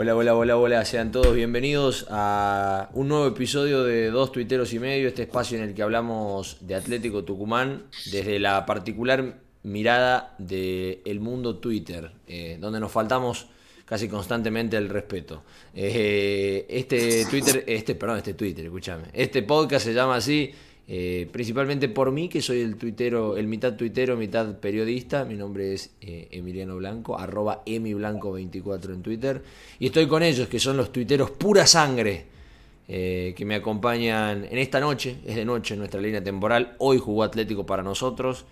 Hola, hola, hola, hola, sean todos bienvenidos a un nuevo episodio de Dos Tuiteros y Medio, este espacio en el que hablamos de Atlético Tucumán desde la particular mirada del mundo Twitter, eh, donde nos faltamos casi constantemente el respeto. Eh, este Twitter, este, perdón, este Twitter, escúchame, este podcast se llama así eh, principalmente por mí, que soy el tuitero, el mitad tuitero, mitad periodista. Mi nombre es eh, Emiliano Blanco, arroba emiblanco24 en Twitter. Y estoy con ellos, que son los tuiteros pura sangre, eh, que me acompañan en esta noche, es de noche en nuestra línea temporal. Hoy jugó Atlético para nosotros,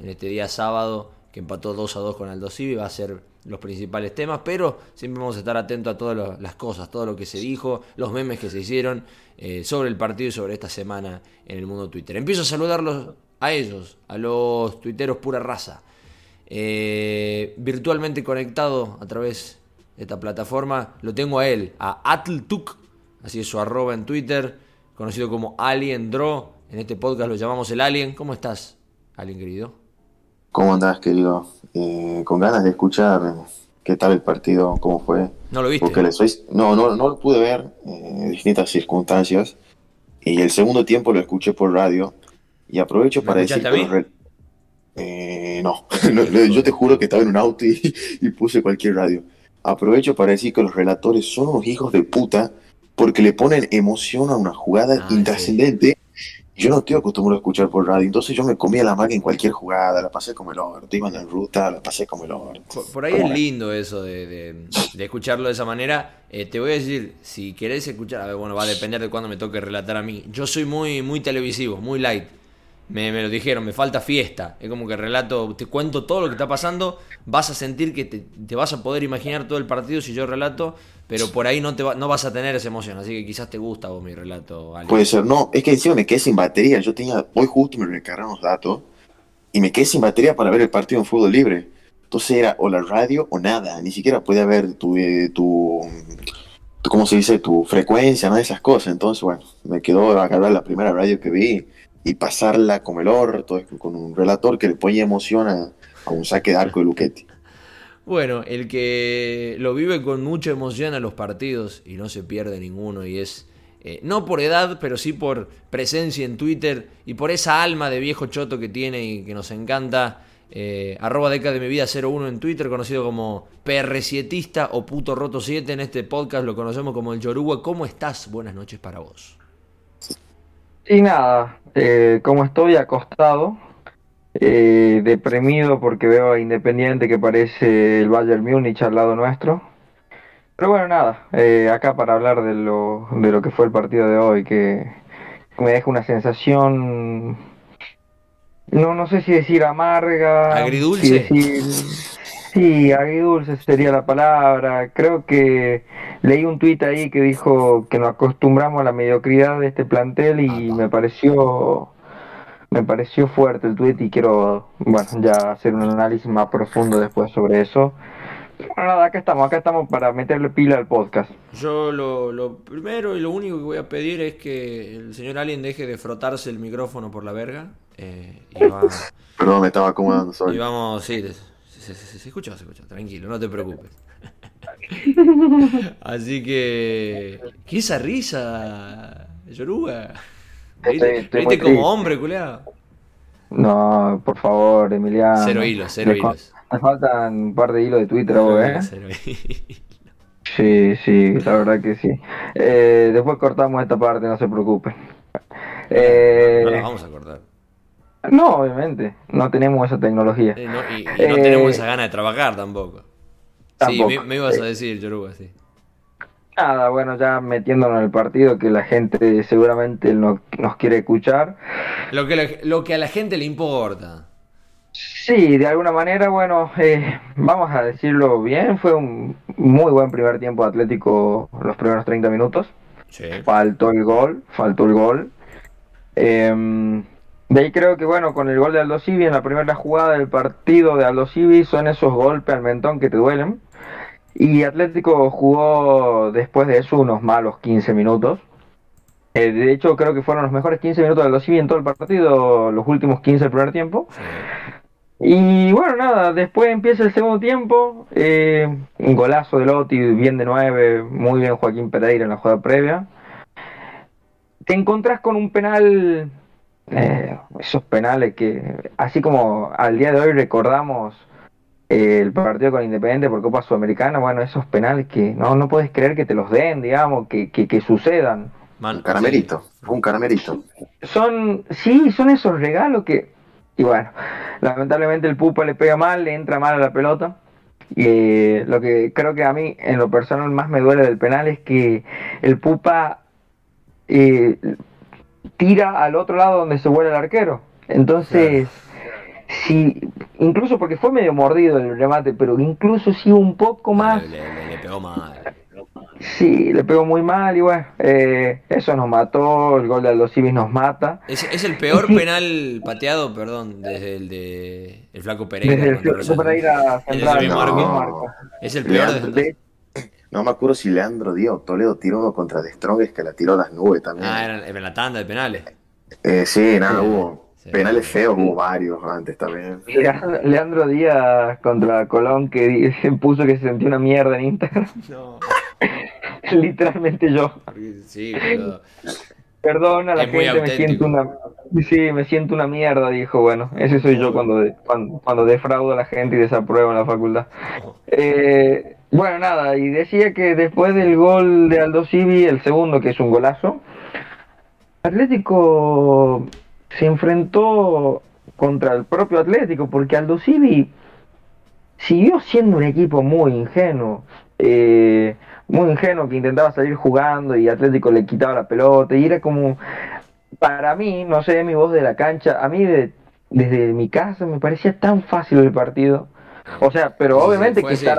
en este día sábado, que empató 2 a 2 con Aldo Civi, va a ser los principales temas, pero siempre vamos a estar atentos a todas las cosas, todo lo que se dijo, los memes que se hicieron eh, sobre el partido y sobre esta semana en el mundo Twitter. Empiezo a saludarlos a ellos, a los tuiteros pura raza. Eh, virtualmente conectado a través de esta plataforma, lo tengo a él, a Atltuk, así es su arroba en Twitter, conocido como Alien Draw. En este podcast lo llamamos el Alien. ¿Cómo estás, Alien querido? ¿Cómo andás, querido? Eh, con ganas de escuchar qué tal el partido, cómo fue. ¿No lo viste? Porque le soy... no, no, no lo pude ver en distintas circunstancias. Y el segundo tiempo lo escuché por radio. Y aprovecho para decir que eh, no, yo te juro que estaba en un auto y, puse cualquier radio. Aprovecho para decir que los relatores son unos hijos de puta porque le ponen emoción a una jugada ah, intrascendente yo no estoy acostumbrado a escuchar por radio, entonces yo me comía la magia en cualquier jugada, la pasé como el orto, iban en ruta, la pasé como el orto. Por, ahí es lindo eso de, escucharlo de esa manera. Eh, te voy a decir, si querés escuchar, a ver, bueno, va a depender de cuándo me toque relatar a mí. Yo soy muy, muy televisivo, muy light. Me, me, lo dijeron, me falta fiesta. Es como que relato, te cuento todo lo que está pasando, vas a sentir que te, te, vas a poder imaginar todo el partido si yo relato, pero por ahí no, te no vas a tener esa emoción, así que quizás te gusta vos mi relato. Puede ser, no, es que encima me quedé sin batería, yo tenía, hoy justo me recargaron los datos y me quedé sin batería para ver el partido en fútbol libre. Entonces era o la radio o nada, ni siquiera podía ver tu, eh, tu, tu, ¿cómo se dice? Tu frecuencia, nada de esas cosas. Entonces, bueno, me quedó a agarrar la primera radio que vi y pasarla como el orto, con un relator que le ponía emoción a, un saque de arco de Luchetti. Bueno, el que lo vive con mucha emoción a los partidos y no se pierde ninguno y es, eh, no por edad, pero sí por presencia en Twitter y por esa alma de viejo choto que tiene y que nos encanta. Eh, arroba década de mi vida 01 en Twitter, conocido como PR7 o puto roto 7 en este podcast, lo conocemos como el Yoruba. ¿Cómo estás? Buenas noches para vos. Y nada, eh, como estoy acostado, eh, deprimido porque veo a Independiente que parece el Bayern Múnich al lado nuestro. Pero bueno, nada, eh, acá para hablar de lo, de lo que fue el partido de hoy, que me deja una sensación, no, no sé si decir amarga, agridulce. Sí, agridulce sería la palabra. Creo que leí un tuit ahí que dijo que nos acostumbramos a la mediocridad de este plantel y me pareció me pareció fuerte el tuit y quiero bueno ya hacer un análisis más profundo después sobre eso. Bueno, nada, acá estamos, acá estamos para meterle pila al podcast. Yo lo, lo primero y lo único que voy a pedir es que el señor Alien deje de frotarse el micrófono por la verga. Eh, y Perdón, me estaba acomodando. Y vamos, sí, se, se, escucha, se escucha, tranquilo, no te preocupes. Así que. ¿Qué esa risa, Yoruba? ¿Viste como hombre, culeado? No, por favor, Emiliano. Cero hilos, cero hilos. Me faltan un par de hilos de Twitter, ¿eh? Cero hilos. Sí, sí, la verdad que sí. Eh, después cortamos esta parte, no se preocupen. Eh, no la vamos a cortar. No, obviamente, no tenemos esa tecnología. y, no tenemos esa gana de trabajar tampoco. Sí, me, ibas a decir, Yoruba, sí. Nada, bueno, ya metiéndonos en el partido que la gente seguramente no, nos quiere escuchar. Lo que, lo que a la gente le importa. Sí, de alguna manera, bueno, eh, vamos a decirlo bien, fue un muy buen primer tiempo Atlético los primeros 30 minutos. Sí. Faltó el gol, faltó el gol. Eh, de ahí creo que, bueno, con el gol de Aldo Civi en la primera jugada del partido de Aldo Civi son esos golpes al mentón que te duelen. Y Atlético jugó después de eso unos malos 15 minutos. Eh, de hecho, creo que fueron los mejores 15 minutos de Aldo Civi en todo el partido, los últimos 15 del primer tiempo. Y bueno, nada, después empieza el segundo tiempo, eh, un golazo de Lotti, bien de nueve, muy bien Joaquín Pereira en la jugada previa. Te encontrás con un penal, eh, esos penales que, así como al día de hoy recordamos el partido con Independiente por Copa Sudamericana, bueno, esos penales que no, no puedes creer que te los den, digamos, que, que, sucedan. un caramelito, un caramelito. Son, sí, son esos regalos que y bueno, lamentablemente el Pupa le pega mal, le entra mal a la pelota. Y eh, lo que creo que a mí en lo personal más me duele del penal es que el Pupa eh, tira al otro lado donde se vuelve el arquero. Entonces, si incluso porque fue medio mordido el remate, pero incluso si un poco más... le pegó mal. Sí, le pegó muy mal y bueno, eh, eso nos mató, el gol de Aldo Civis nos mata. Es, el peor penal pateado, perdón, desde el de el Flaco Pereira. Desde el Flaco Pereira central, no, Es el peor de... No me acuerdo si Leandro Díaz o Toledo tiró uno contra The Strongest que la tiró a las nubes también. Ah, era en la tanda de penales. Eh, sí, nada, hubo penales feos, hubo varios antes también. Leandro Díaz contra Colón que puso que se sentía una mierda en Instagram. No. Literalmente yo. Sí, Perdón a la gente, me siento una sí, me siento una mierda, dijo, bueno, ese soy yo cuando, cuando, defraudo a la gente y desapruebo en la facultad. Eh, bueno, nada, y decía que después del gol de Aldo Civi, el segundo, que es un golazo, Atlético se enfrentó contra el propio Atlético, porque Aldo Civi siguió siendo un equipo muy ingenuo. Eh, muy ingenuo que intentaba salir jugando y Atlético le quitaba la pelota y era como, para mí, no sé, mi voz de la cancha, a mí desde mi casa me parecía tan fácil el partido. O sea, pero obviamente que estar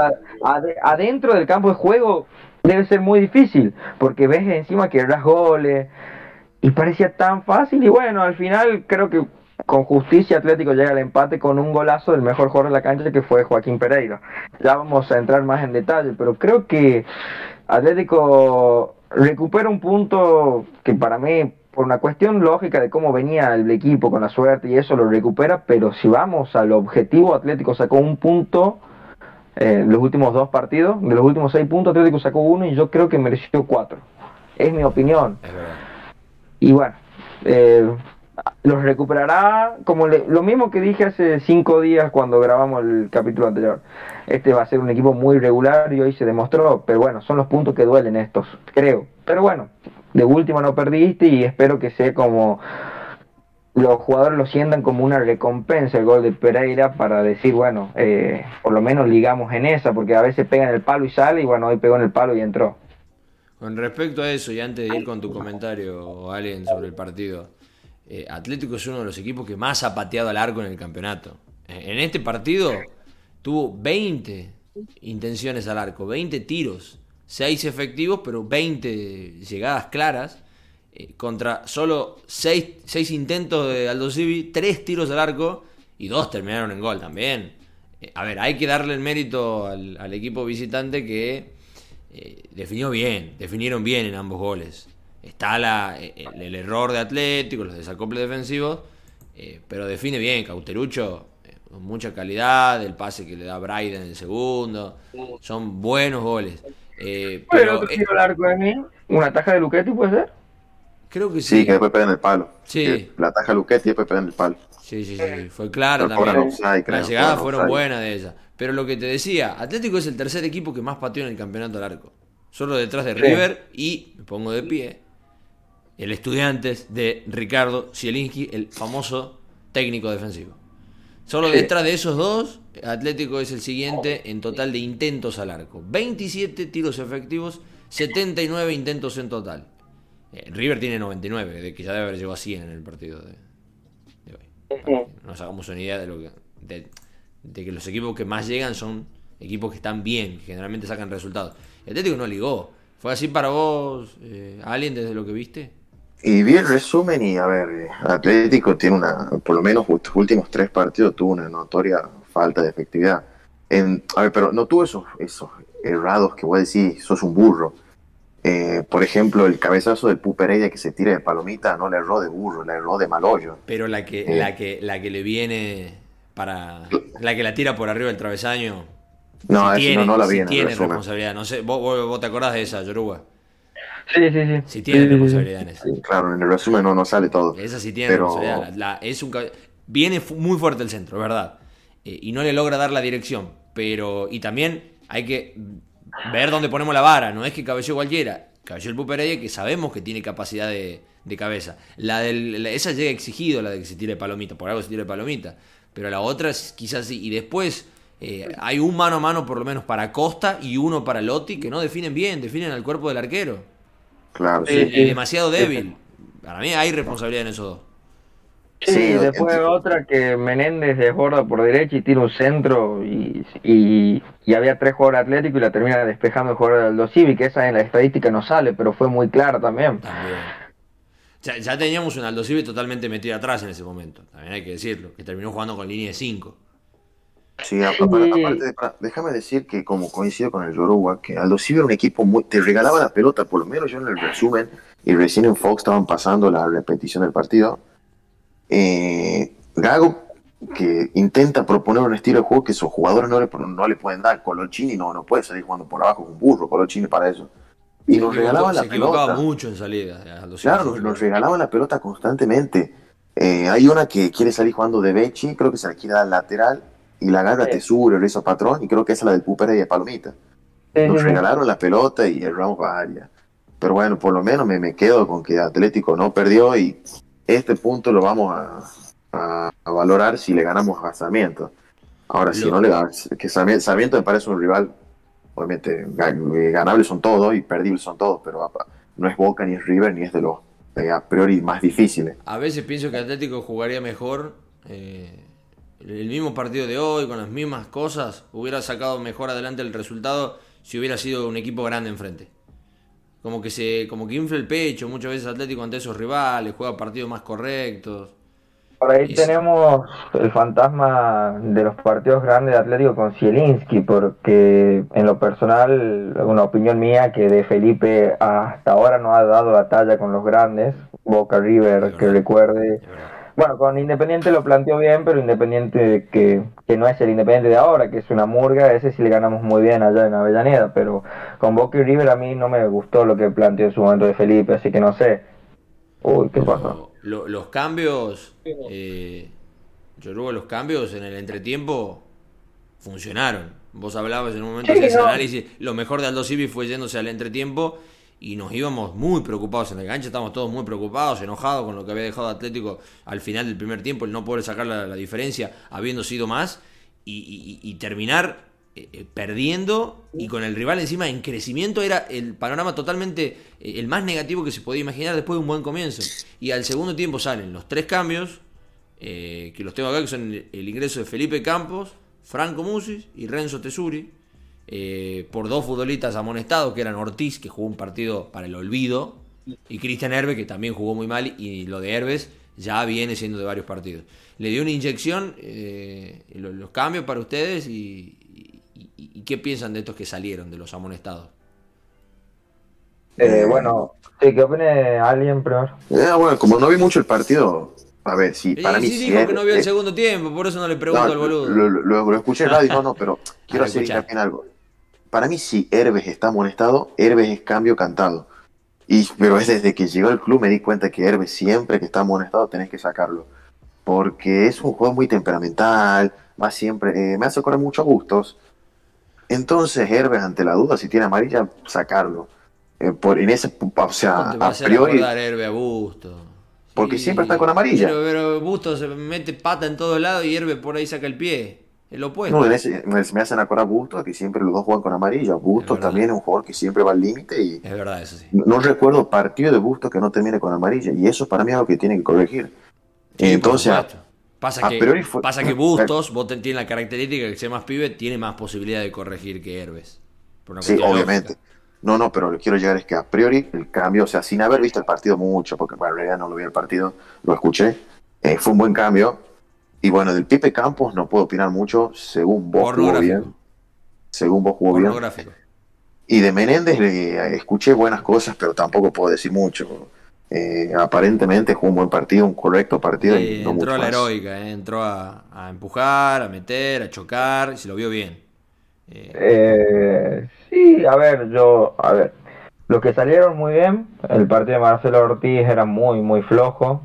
adentro del campo de juego debe ser muy difícil, porque ves encima que eras goles y parecía tan fácil y bueno, al final creo que con justicia Atlético llega al empate con un golazo del mejor jugador de la cancha que fue Joaquín Pereira. Ya vamos a entrar más en detalle, pero creo que Atlético recupera un punto que para mí, por una cuestión lógica de cómo venía el equipo con la suerte y eso lo recupera, pero si vamos al objetivo, Atlético sacó un punto en los últimos dos partidos, de los últimos seis puntos Atlético sacó uno y yo creo que mereció cuatro. Es mi opinión. Y bueno, eh, los recuperará como lo mismo que dije hace cinco días cuando grabamos el capítulo anterior. Este va a ser un equipo muy regular y hoy se demostró, pero bueno, son los puntos que duelen estos, creo. Pero bueno, de última no perdiste y espero que sea como los jugadores lo sientan como una recompensa el gol de Pereira para decir, bueno, eh, por lo menos ligamos en esa, porque a veces pegan el palo y sale y bueno, hoy pegó en el palo y entró. Con respecto a eso, y antes de ir con tu comentario, Alien, sobre el partido, eh, Atlético es uno de los equipos que más ha pateado al arco en el campeonato. Eh, en este partido tuvo 20 intenciones al arco, 20 tiros, 6 efectivos, pero 20 llegadas claras. Eh, contra solo 6, intentos de Aldo Civi, 3 tiros al arco y 2 terminaron en gol también. a ver, hay que darle el mérito al, equipo visitante que definió bien, definieron bien en ambos goles. Está la, eh, el, error de Atlético, los desacoples defensivos, eh, pero define bien. Cauterucho, eh, con mucha calidad, el pase que le da Bryden en el segundo. Son buenos goles. pero, largo de mí? ¿Una taja de Luchetti puede ser? Creo que sí. Sí, que después pega en el palo. Sí. La taja de Luchetti y después pega en el palo. Sí, sí, sí. Fue claro también. Las llegadas fueron buenas de ella. Pero lo que te decía, Atlético es el tercer equipo que más pateó en el campeonato al arco. Solo detrás de River y, me pongo de pie, el Estudiantes de Ricardo Zielinski, el famoso técnico defensivo. Solo detrás de esos dos, Atlético es el siguiente en total de intentos al arco. 27 tiros efectivos, 79 intentos en total. Eh, River tiene 99, de que ya debe haber llegado a 100 en el partido de, hoy. nos hagamos una idea de lo que de, que los equipos que más llegan son equipos que están bien, que generalmente sacan resultados. El Atlético no ligó. ¿Fue así para vos, eh, alguien, desde lo que viste? Y vi el resumen y, a ver, Atlético tiene una, por lo menos los últimos tres partidos tuvo una notoria falta de efectividad. En, a ver, pero no tuvo esos, esos errados que voy a decir, sos un burro. Eh, por ejemplo, el cabezazo del Pupereya que se tira de palomita no le erró de burro, le erró de mal hoyo. Pero la que, la eh. que, la que le viene para la que la tira por arriba del travesaño. No, tiene, no, la vi tiene responsabilidad. No sé, ¿vos, vos, te acordás de esa, Yoruba? Sí, sí, sí. Si tiene responsabilidad en esa. claro, en el resumen no, no sale todo. Esa sí tiene responsabilidad. es un, viene muy fuerte el centro, verdad. Eh, y no le logra dar la dirección. Pero, y también hay que ver dónde ponemos la vara. No es que cabeceó cualquiera. Cabeceó el Pupereye que sabemos que tiene capacidad de, cabeza. La del, esa llega exigido, la de que se tire palomita. Por algo se tire palomita. Pero la otra es quizás sí. Y después eh, hay un mano a mano por lo menos para Costa y uno para Lotti que no definen bien, definen al cuerpo del arquero. Claro, sí. Y demasiado débil. Para mí hay responsabilidad en esos dos. Sí, después otra que Menéndez desborda por derecha y tira un centro y, y, había tres jugadores atléticos y la termina despejando el jugador del Aldo Civi, que esa en la estadística no sale, pero fue muy clara también. También. Ya, teníamos un Aldo Civi totalmente metido atrás en ese momento, también hay que decirlo, que terminó jugando con línea de 5. Sí, aparte, déjame decir que como coincido con el Yoruba, que Aldo Civi era un equipo muy, te regalaba la pelota, por lo menos yo en el resumen, y recién en Fox estaban pasando la repetición del partido, eh, Gago que intenta proponer un estilo de juego que sus jugadores no le, no le pueden dar. Colochini no, no puede salir jugando por abajo con burro, Colochini para eso. Y nos regalaban la pelota. mucho en salida. Claro, nos, regalaban la pelota constantemente. Eh, hay una que quiere salir jugando de Bechi, creo que se la quiere dar lateral, y la agarra Tesuro, el hizo Patrón, y creo que es la del Pupera y de Palomita. Nos regalaron la pelota y erramos varias. Pero bueno, por lo menos me, me quedo con que Atlético no perdió y este punto lo vamos a, valorar si le ganamos a Sarmiento. Ahora, si no le das, que Sarmiento, me parece un rival, obviamente ganables son todos y perdibles son todos, pero no es Boca ni es River ni es de los eh, a priori más difíciles. A veces pienso que Atlético jugaría mejor eh, el mismo partido de hoy, con las mismas cosas, hubiera sacado mejor adelante el resultado si hubiera sido un equipo grande enfrente como que se como que infla el pecho muchas veces Atlético ante esos rivales, juega partidos más correctos. Por ahí tenemos el fantasma de los partidos grandes de Atlético con Zielinski, porque en lo personal, una opinión mía que de Felipe hasta ahora no ha dado la talla con los grandes, Boca River, que recuerde. Bueno, con Independiente lo planteó bien, pero Independiente que, que, no es el Independiente de ahora, que es una murga, ese sí le ganamos muy bien allá en Avellaneda, pero con Boca y River a mí no me gustó lo que planteó en su momento de Felipe, así que no sé. Uy, ¿qué pasó? los cambios, eh, yo creo los cambios en el entretiempo funcionaron. Vos hablabas en un momento de ese análisis, lo mejor de Aldo Civi fue yéndose al entretiempo y nos íbamos muy preocupados en el gancho, estábamos todos muy preocupados, enojados con lo que había dejado Atlético al final del primer tiempo, el no poder sacar la, diferencia habiendo sido más y, terminar eh, eh, perdiendo y con el rival encima en crecimiento era el panorama totalmente eh, el más negativo que se podía imaginar después de un buen comienzo. Y al segundo tiempo salen los tres cambios, que los tengo acá, que son el, ingreso de Felipe Campos, Franco Musis y Renzo Tesuri eh, por dos futbolistas amonestados, que eran Ortiz, que jugó un partido para el olvido, y Cristian Herbe, que también jugó muy mal, y lo de Herbes ya viene siendo de varios partidos. Le dio una inyección, eh, los, cambios para ustedes, y, qué piensan de estos que salieron, de los amonestados. Eh, bueno, ¿qué opine alguien primero? bueno, como no vi mucho el partido, a ver, sí, para mí sí. dijo que no vio el segundo tiempo, por eso no le pregunto al boludo. Lo, escuché en radio, no, no, pero quiero hacer en algo para mí si Herbes está amonestado, Herbes es cambio cantado. Y, pero es desde que llegó al club me di cuenta que Herbes siempre que está amonestado tenés que sacarlo. Porque es un juego muy temperamental, va siempre, eh, me hace correr mucho gustos. Entonces Herbes ante la duda si tiene amarilla, sacarlo. Eh, por, en ese, o sea, a priori... a Busto. Porque siempre está con amarilla. Pero, pero Busto se mete pata en todos lados y Herbes por ahí saca el pie. El opuesto. No, me hacen acordar Bustos, que siempre los dos juegan con amarilla. Bustos también es un jugador que siempre va al límite y... Es verdad, eso sí. No, recuerdo partido de Bustos que no termine con amarilla y eso para mí es algo que tiene que corregir. Entonces... Pasa que, pasa que Bustos, vos tiene la característica que sea más pibe, tiene más posibilidad de corregir que Herbes. sí, obviamente. No, no, pero lo que quiero llegar es que a priori el cambio, o sea, sin haber visto el partido mucho, porque en realidad no lo vi el partido, lo escuché, eh, fue un buen cambio, y bueno, del Pipe Campos no puedo opinar mucho, según vos jugó bien. Según vos jugó bien. Y de Menéndez le escuché buenas cosas, pero tampoco puedo decir mucho. eh, aparentemente jugó un buen partido, un correcto partido. y entró a la heroica, eh, entró a, empujar, a meter, a chocar, y se lo vio bien. Eh, sí, a ver, yo, a ver, los que salieron muy bien, el partido de Marcelo Ortiz era muy, muy flojo.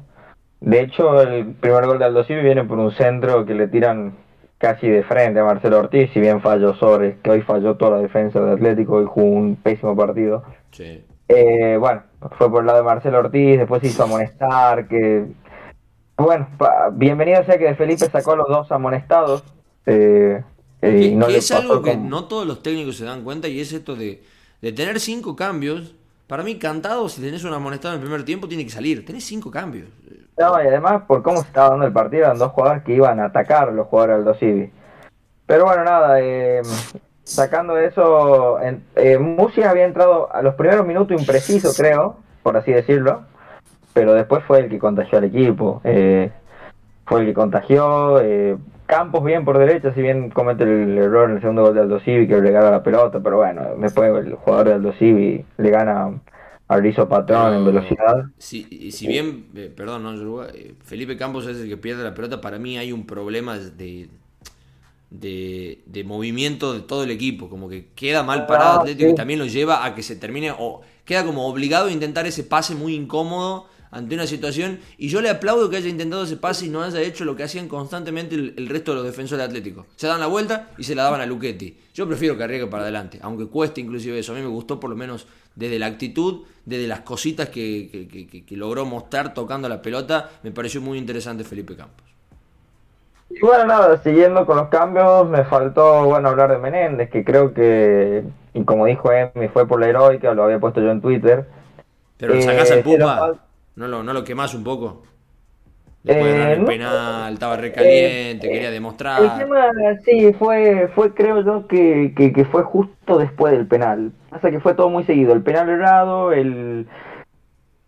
De hecho, el primer gol de Aldo Civi viene por un centro que le tiran casi de frente a Marcelo Ortiz, si bien falló Sores, que hoy falló toda la defensa de Atlético y jugó un pésimo partido. Sí. Eh, bueno, fue por el lado de Marcelo Ortiz, después se hizo amonestar, que... Bueno, bienvenido sea que Felipe sacó a los dos amonestados. Eh, eh no es algo que no todos los técnicos se dan cuenta y es esto de, de tener cinco cambios. Para mí, cantado, si tenés un amonestado en el primer tiempo, tiene que salir. Tenés cinco cambios. No, y además, por cómo se estaba dando el partido, eran dos jugadores que iban a atacar los jugadores del Dosivi. Pero bueno, nada, eh, sacando eso, en, eh, Musi había entrado a los primeros minutos impreciso, creo, por así decirlo, pero después fue el que contagió al equipo, eh, fue el que contagió, eh, Campos bien por derecha, si bien comete el error en el segundo gol de Aldo Civi que le gana la pelota, pero bueno, después el jugador de Aldo Civi le gana a Rizo Patrón en velocidad. Si, si bien, perdón, no, Felipe Campos es el que pierde la pelota, para mí hay un problema de de, de, movimiento de todo el equipo, como que queda mal parado ah, Atlético y también lo lleva a que se termine o queda como obligado a intentar ese pase muy incómodo ante una situación y yo le aplaudo que haya intentado ese pase y no haya hecho lo que hacían constantemente el, resto de los defensores de Atlético. Se dan la vuelta y se la daban a Luchetti. Yo prefiero que arriesgue para adelante, aunque cueste inclusive eso. A mí me gustó por lo menos desde la actitud, desde las cositas que, que logró mostrar tocando la pelota, me pareció muy interesante Felipe Campos. Y bueno, nada, siguiendo con los cambios, me faltó, bueno, hablar de Menéndez, que creo que, y como dijo Emi, fue por la heroica, lo había puesto yo en Twitter. Pero lo sacás al eh, Pupa, ¿No lo, ¿no lo quemás un poco? Después de el eh, penal, estaba recaliente, eh, quería demostrar. El tema, sí, fue, fue creo yo que, que, que, fue justo después del penal. Pasa que fue todo muy seguido. El penal errado, el,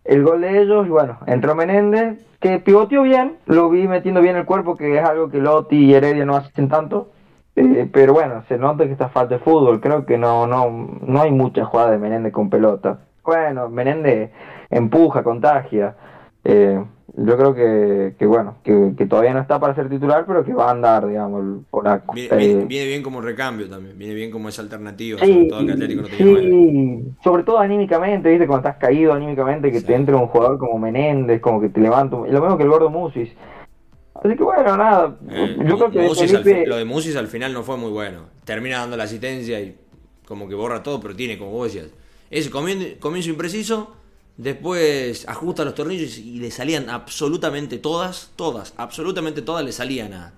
el gol de ellos, y bueno, entró Menéndez, que pivoteó bien, lo vi metiendo bien el cuerpo, que es algo que Lotti y Heredia no hacen tanto. Eh, pero bueno, se nota que está falta de fútbol. Creo que no, no, no hay mucha jugada de Menéndez con pelota. Bueno, Menéndez empuja, contagia. Eh, yo creo que, que bueno, que, que, todavía no está para ser titular, pero que va a andar, digamos, por acá. Viene, bien como recambio también, viene bien como esa alternativa, sobre todo que Atlético no sí, sobre todo anímicamente, viste, cuando estás caído anímicamente, que te entre un jugador como Menéndez, como que te levanta, lo mismo que el gordo Musis. Así que bueno, nada, eh, yo creo que lo de Musis al final no fue muy bueno, termina dando la asistencia y como que borra todo, pero tiene, como vos decías, ese comienzo impreciso Después ajusta los tornillos y le salían absolutamente todas, todas, absolutamente todas le salían a,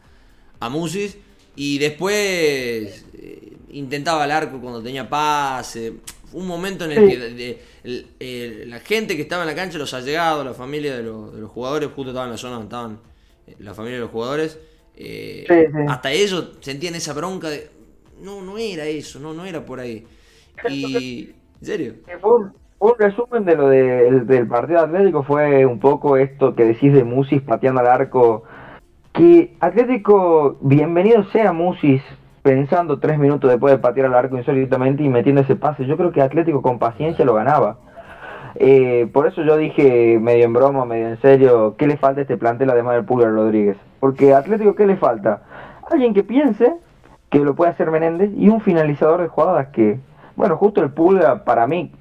a Musis. Y después eh, intentaba el arco cuando tenía pase. Un momento en el que la gente que estaba en la cancha, los allegados, la familia de, los, de los jugadores, justo estaban en la zona donde estaban eh, la familia de los jugadores, eh, hasta ellos sentían esa bronca de, no, no era eso, no, no era por ahí. Y, ¿en serio? un resumen de lo del partido Atlético fue un poco esto que decís de Musis pateando al arco. Que Atlético, bienvenido sea Musis, pensando tres minutos después de patear al arco insólitamente y metiendo ese pase. Yo creo que Atlético con paciencia lo ganaba. Eh, por eso yo dije, medio en broma, medio en serio, ¿qué le falta a este plantel además del Pulgar Rodríguez? Porque Atlético, ¿qué le falta? Alguien que piense que lo puede hacer Menéndez y un finalizador de jugadas que, bueno, justo el Pulga para mí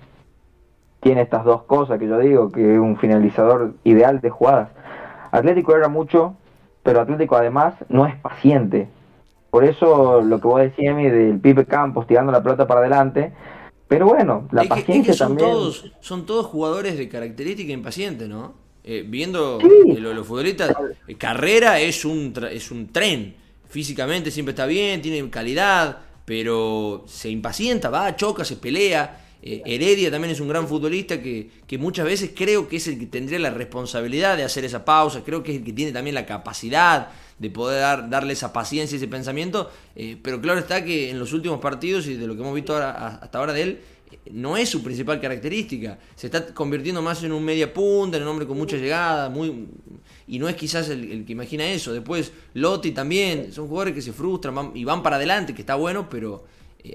tiene estas dos cosas que yo digo, que es un finalizador ideal de jugadas. Atlético era mucho, pero Atlético además no es paciente. Por eso lo que vos decías, del Pipe Campos tirando la pelota para adelante. Pero bueno, la paciencia son también. Todos, son todos jugadores de característica impaciente, ¿no? Eh, viendo sí. los, futbolistas, eh, Carrera es un, es un tren. Físicamente siempre está bien, tiene calidad, pero se impacienta, va, choca, se pelea. Eh, Heredia también es un gran futbolista que, muchas veces creo que es el que tendría la responsabilidad de hacer esa pausa, creo que es el que tiene también la capacidad de poder dar, darle esa paciencia y ese pensamiento, eh, pero claro está que en los últimos partidos y de lo que hemos visto hasta ahora de él, eh, no es su principal característica, se está convirtiendo más en un media punta, en un hombre con mucha llegada, muy y no es quizás el, que imagina eso. Después Lotti también, son jugadores que se frustran y van para adelante, que está bueno, pero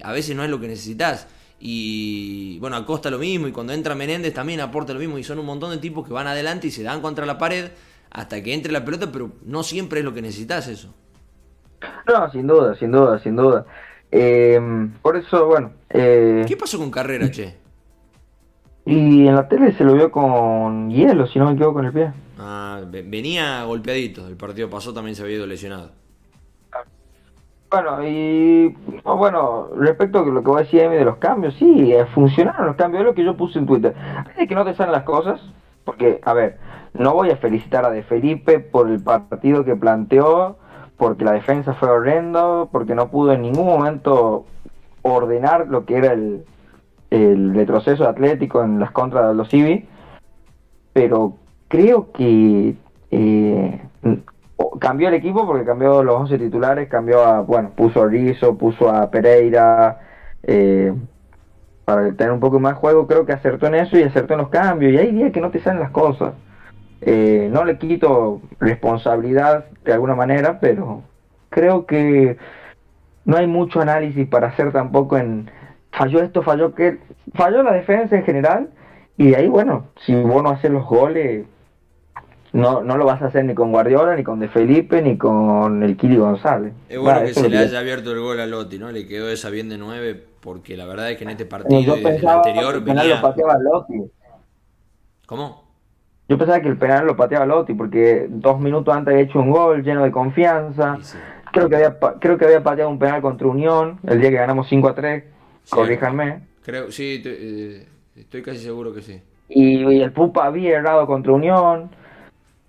a veces no es lo que necesitas. Y bueno, Acosta lo mismo, y cuando entra Menéndez también aporta lo mismo, y son un montón de tipos que van adelante y se dan contra la pared hasta que entre la pelota, pero no siempre es lo que necesitas eso. No, sin duda, sin duda, sin duda. Eh, por eso, bueno. Eh, ¿Qué pasó con Carrera, che? Y en la tele se lo vio con hielo, si no me equivoco, con el pie. Ah, venía golpeadito. El partido pasó también se había ido lesionado. Bueno, y bueno, respecto a lo que vos decías de los cambios, sí, eh, funcionaron los cambios, es lo que yo puse en Twitter. Es que no te salen las cosas, porque, a ver, no voy a felicitar a De Felipe por el partido que planteó, porque la defensa fue horrendo, porque no pudo en ningún momento ordenar lo que era el, el retroceso atlético en las contras de los Civi, pero creo que eh, cambió el equipo porque cambió los 11 titulares, cambió a, bueno, puso a Rizzo, puso a Pereira, eh, para tener un poco más de juego, creo que acertó en eso y acertó en los cambios, y hay días que no te salen las cosas. Eh, no le quito responsabilidad de alguna manera, pero creo que no hay mucho análisis para hacer tampoco en falló esto, falló que falló la defensa en general y de ahí bueno, si vos no haces los goles no, no lo vas a hacer ni con Guardiola, ni con De Felipe, ni con el Kili González. Es bueno que se le haya abierto el gol a Lotti, ¿no? Le quedó esa bien de nueve, porque la verdad es que en este partido y el anterior el penal lo pateaba Lotti. ¿Cómo? Yo pensaba que el penal lo pateaba Lotti, porque dos minutos antes había hecho un gol lleno de confianza. Creo, que había, creo que había pateado un penal contra Unión el día que ganamos 5 a 3. Corríjanme. Creo, sí, eh, estoy casi seguro que sí. Y, y el Pupa había errado contra Unión.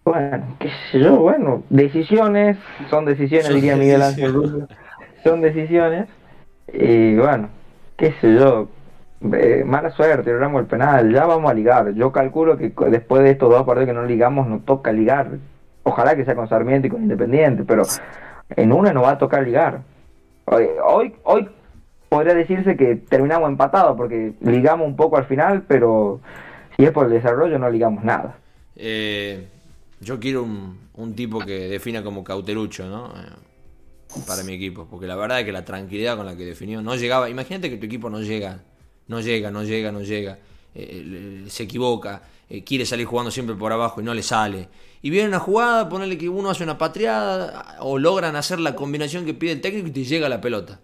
Bueno, qué sé yo, bueno, decisiones, son decisiones, diría Miguel Ángel son decisiones, y bueno, qué sé yo, eh, mala suerte, logramos el penal, ya vamos a ligar, yo calculo que después de estos dos partidos que no ligamos, nos toca ligar, ojalá que sea con Sarmiento y con Independiente, pero en una nos va a tocar ligar. Hoy, hoy, hoy podría decirse que terminamos empatados porque ligamos un poco al final, pero si es por el desarrollo no ligamos nada. Eh, yo quiero un, tipo que defina como cauterucho, ¿no? Eh, para mi equipo. Porque la verdad es que la tranquilidad con la que definió no llegaba. Imagínate que tu equipo no llega, no llega, no llega, no llega. Eh, se equivoca, eh, quiere salir jugando siempre por abajo y no le sale. Y viene una jugada, ponerle que uno hace una patriada o logran hacer la combinación que pide el técnico y te llega la pelota.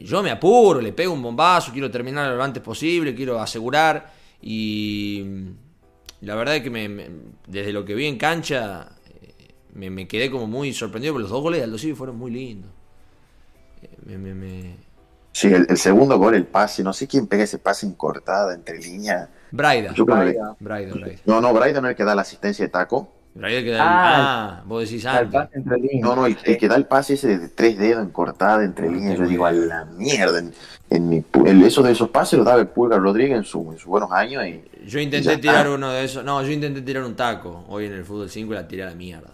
yo me apuro, le pego un bombazo, quiero terminar lo antes posible, quiero asegurar y la verdad es que me, desde lo que vi en cancha eh, me, quedé como muy sorprendido porque los dos goles de Aldo Civi fueron muy lindos. Eh, sí, el, segundo gol, el pase, no sé quién pega ese pase en cortada entre líneas. Braida. Braida. Braida, No, no, Braida no es el que da la asistencia de taco. Braida que da ah, ah, vos decís antes. No, no, el, que da el pase ese de tres dedos en cortada entre líneas, yo digo, a la mierda. En, mi, eso de esos pases lo daba el Pulga Rodríguez en, su, en sus buenos años y yo intenté tirar uno de esos. No, yo intenté tirar un taco hoy en el fútbol 5 y la tiré a la mierda.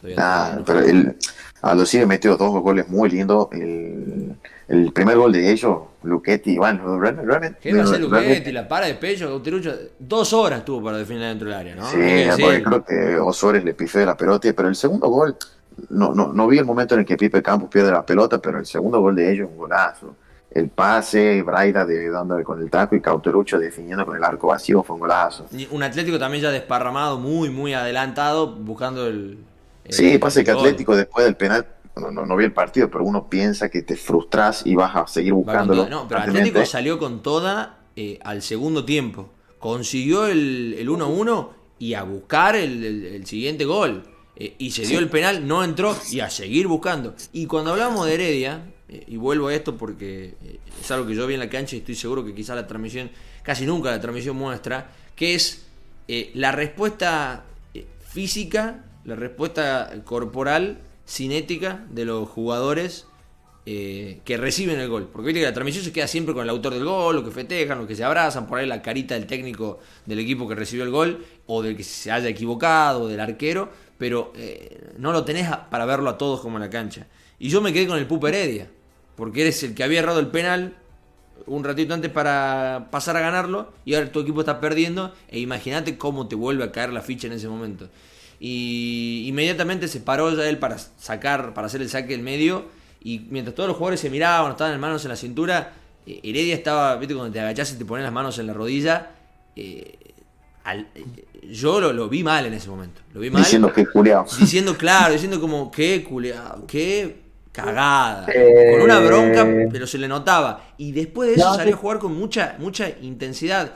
Pero el, Aldo sigue metió dos goles muy lindos. El, el, primer gol de ellos, Luquetti, bueno, realmente. ¿Qué va a hacer Luquetti? La para de pecho, dos horas tuvo para definir dentro del área, ¿no? Sí, porque creo que Osores le pifé la pelota, pero el segundo gol, no, no, no vi el momento en el que Pipe Campos pierde la pelota, pero el segundo gol de ellos un golazo el pase, Braida de, dándole con el taco y Cauterucho definiendo con el arco vacío fue un golazo. Un Atlético también ya desparramado, muy, muy adelantado, buscando el. sí, pasa que Atlético después del penal, no, no, vi el partido, pero uno piensa que te frustras y vas a seguir buscándolo. No, pero Atlético salió con toda eh, al segundo tiempo. Consiguió el 1-1 y a buscar el, siguiente gol. Eh, y se dio el penal, no entró y a seguir buscando. Y cuando hablamos de Heredia, eh, y vuelvo a esto porque eh, es algo que yo vi en la cancha y estoy seguro que quizá la transmisión, casi nunca la transmisión muestra, que es eh, la respuesta física, la respuesta corporal, cinética de los jugadores que reciben el gol. Porque viste que la transmisión se queda siempre con el autor del gol, los que festejan, los que se abrazan, por ahí la carita del técnico del equipo que recibió el gol, o del que se haya equivocado, o del arquero, pero no lo tenés para verlo a todos como en la cancha. Y yo me quedé con el Pupa Heredia porque eres el que había errado el penal un ratito antes para pasar a ganarlo y ahora tu equipo está perdiendo e imagínate cómo te vuelve a caer la ficha en ese momento. Y inmediatamente se paró ya él para sacar, para hacer el saque del medio y mientras todos los jugadores se miraban, estaban en manos en la cintura, Eh, Heredia estaba, viste, cuando te agachás y te pones las manos en la rodilla. Eh, yo lo, vi mal en ese momento. Lo vi mal. Diciendo que culeado. Diciendo, claro, diciendo como que culeado, qué cagada. Con una bronca, pero se le notaba. Y después de eso salió a jugar con mucha, mucha intensidad.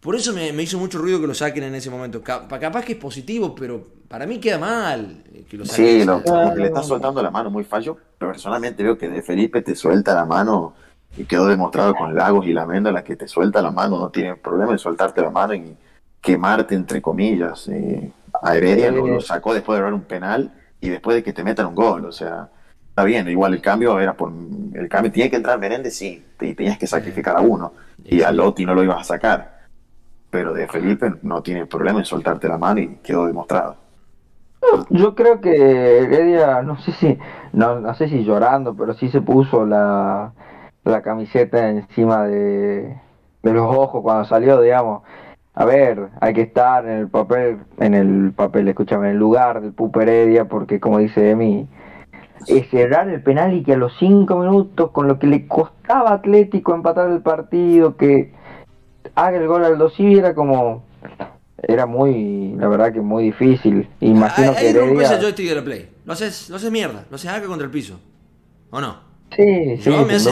Por eso me, hizo mucho ruido que lo saquen en ese momento. Capaz que es positivo, pero para mí queda mal que lo saquen. Sí, le está soltando la mano muy fallo. Pero personalmente veo que de Felipe te suelta la mano y quedó demostrado con Lagos y la la que te suelta la mano, no tiene problema en soltarte la mano y quemarte, entre comillas. Eh, a Heredia lo, sacó después de dar un penal y después de que te metan un gol. O sea, está bien, igual el cambio era por. El cambio tenía que entrar Menéndez, sí, y tenías que sacrificar a uno. Y a Lotti no lo ibas a sacar pero de Felipe no tiene problema en soltarte la mano y quedó demostrado. Yo creo que Heredia, no sé si, no, no sé si llorando, pero sí se puso la, la camiseta encima de, de los ojos cuando salió, digamos. A ver, hay que estar en el papel, en el papel, escúchame, en el lugar del Pupo Heredia, porque como dice Emi, es cerrar el penal y que a los cinco minutos, con lo que le costaba a Atlético empatar el partido, que haga el gol al 2 y era como era muy, la verdad que muy difícil. Imagino que Heredia... el joystick de la Play. Lo haces, lo haces mierda, lo haces acá contra el piso. ¿O no? Sí, sí, me hace,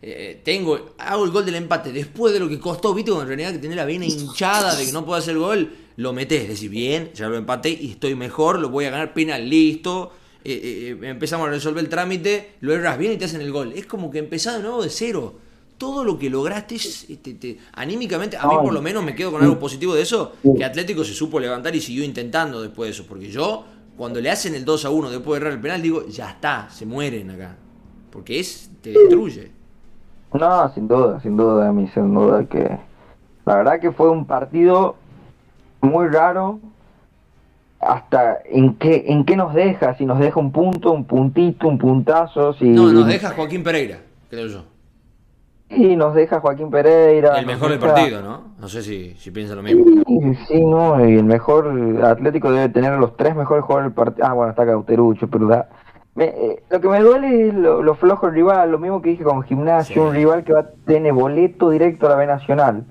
eh, tengo, hago el gol del empate después de lo que costó, viste, en realidad que tenía la vena hinchada de que no puedo hacer el gol, lo metes, decís, bien, ya lo empaté y estoy mejor, lo voy a ganar penal, listo. Eh, eh, empezamos a resolver el trámite, lo erras bien y te hacen el gol. Es como que empezás de nuevo de cero todo lo que lograste este, anímicamente, a mí por lo menos me quedo con algo positivo de eso, que Atlético se supo levantar y siguió intentando después de eso, porque yo cuando le hacen el 2 a 1 después de errar el penal digo, ya está, se mueren acá, porque es, te destruye. No, sin duda, sin duda, a mí sin duda que la verdad que fue un partido muy raro, hasta en qué, en qué nos deja, si nos deja un punto, un puntito, un puntazo, si... No, nos deja Joaquín Pereira, creo yo. Y nos deja Joaquín Pereira. El mejor del partido, ¿no? No sé si, si piensa lo mismo. Sí, no, y el mejor Atlético debe tener los tres mejores jugadores del partido. Ah, bueno, está Cauterucho, pero da... Eh, lo que me duele es lo, flojo del rival, lo mismo que dije con Gimnasio, un rival que va a tener boleto directo a la B Nacional.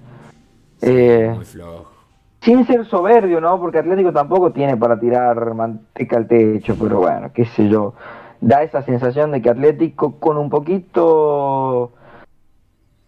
Eh, muy flojo. Sin ser soberbio, ¿no? Porque Atlético tampoco tiene para tirar manteca al techo, pero bueno, qué sé yo. Da esa sensación de que Atlético con un poquito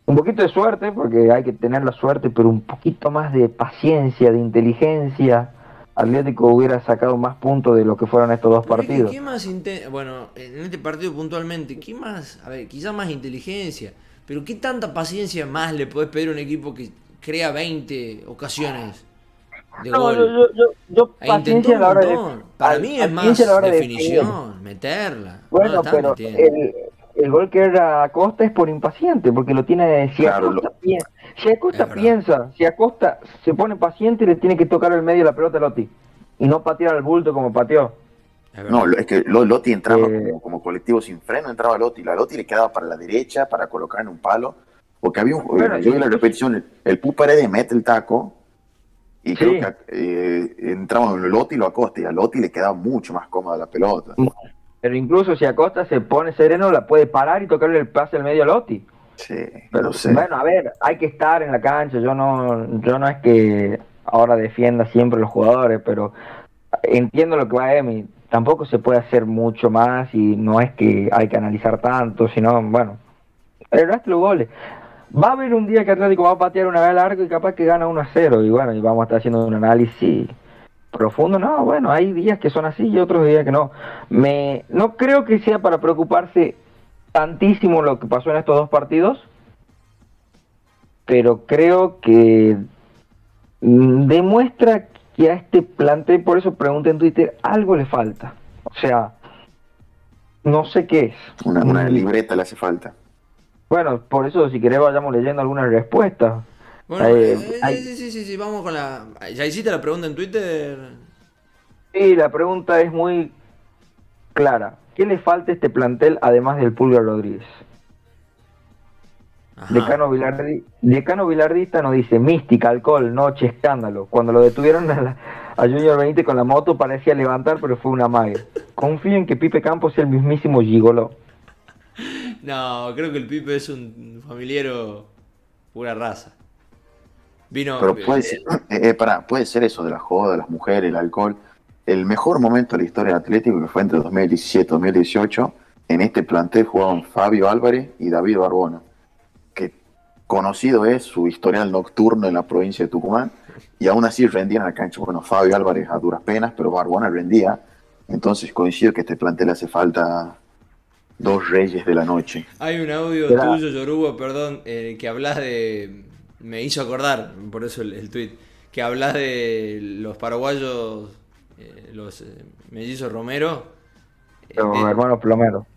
un poquito de suerte, porque hay que tener la suerte, pero un poquito más de paciencia, de inteligencia. Atlético hubiera sacado más puntos de lo que fueron estos dos partidos. ¿Qué más bueno, en este partido puntualmente, qué más, a ver, quizás más inteligencia, pero qué tanta paciencia más le podés pedir a un equipo que crea 20 ocasiones de gol? Yo, yo, yo, paciencia a la hora de, Para mí es más definición, meterla. Bueno, pero el, el gol que era Acosta es por impaciente, porque lo tiene. Si Acosta, piensa, si Acosta piensa, si Acosta se pone paciente, le tiene que tocar el medio de la pelota a Lotti y no patear al bulto como pateó. No, es que Lotti entraba eh, como, colectivo sin freno, entraba Lotti. La Lotti le quedaba para la derecha para colocar en un palo. Porque había un. yo vi la repetición, el, Pupa de mete el taco y creo que eh, entraba Lotti y lo acosta y a Lotti le quedaba mucho más cómoda la pelota. Pero incluso si Acosta se pone sereno, la puede parar y tocarle el pase al medio a Lotti. Sí, pero bueno, a ver, hay que estar en la cancha. Yo no, yo no es que ahora defienda siempre a los jugadores, pero entiendo lo que va a Emi. Tampoco se puede hacer mucho más y no es que hay que analizar tanto, sino, bueno, el resto de los goles. Va a haber un día que Atlético va a patear una vez larga y capaz que gana 1 a 0. Y bueno, y vamos a estar haciendo un análisis profundo, no, bueno, hay días que son así y otros días que no. Me, no creo que sea para preocuparse tantísimo lo que pasó en estos dos partidos, pero creo que mm, demuestra que a este plantel, por eso pregunté en Twitter, algo le falta. O sea, no sé qué es. Una, una libreta le hace falta. Bueno, por eso si querés vayamos leyendo algunas respuestas. Bueno, eh, sí, sí, sí, sí, vamos con la... ¿Ya hiciste la pregunta en Twitter? Sí, la pregunta es muy clara. ¿Qué le falta a este plantel además del Pulgar Rodríguez? Decano, Vilardi, Decano Vilardista nos dice mística, alcohol, noche, escándalo. Cuando lo detuvieron a, Junior 20 con la moto parecía levantar, pero fue una magia. Confío en que Pipe Campos sea el mismísimo Gigolo. No, creo que el Pipe es un familiero pura raza. Vino. Pero puede ser, eh, para, puede ser eso de la joda, las mujeres, el alcohol. El mejor momento de la historia de Atlético, que fue entre 2017 y 2018, en este plantel jugaban Fabio Álvarez y David Barbona, que conocido es su historial nocturno en la provincia de Tucumán, y aún así rendían a la cancha. Bueno, Fabio Álvarez a duras penas, pero Barbona rendía. Entonces coincido que este plantel hace falta dos reyes de la noche. Hay un audio tuyo, Yoruba, perdón, eh, que hablas de. Me hizo acordar, por eso el, el tweet, que hablas de los paraguayos, eh, los eh, mellizos Romero. Los hermanos Plomero.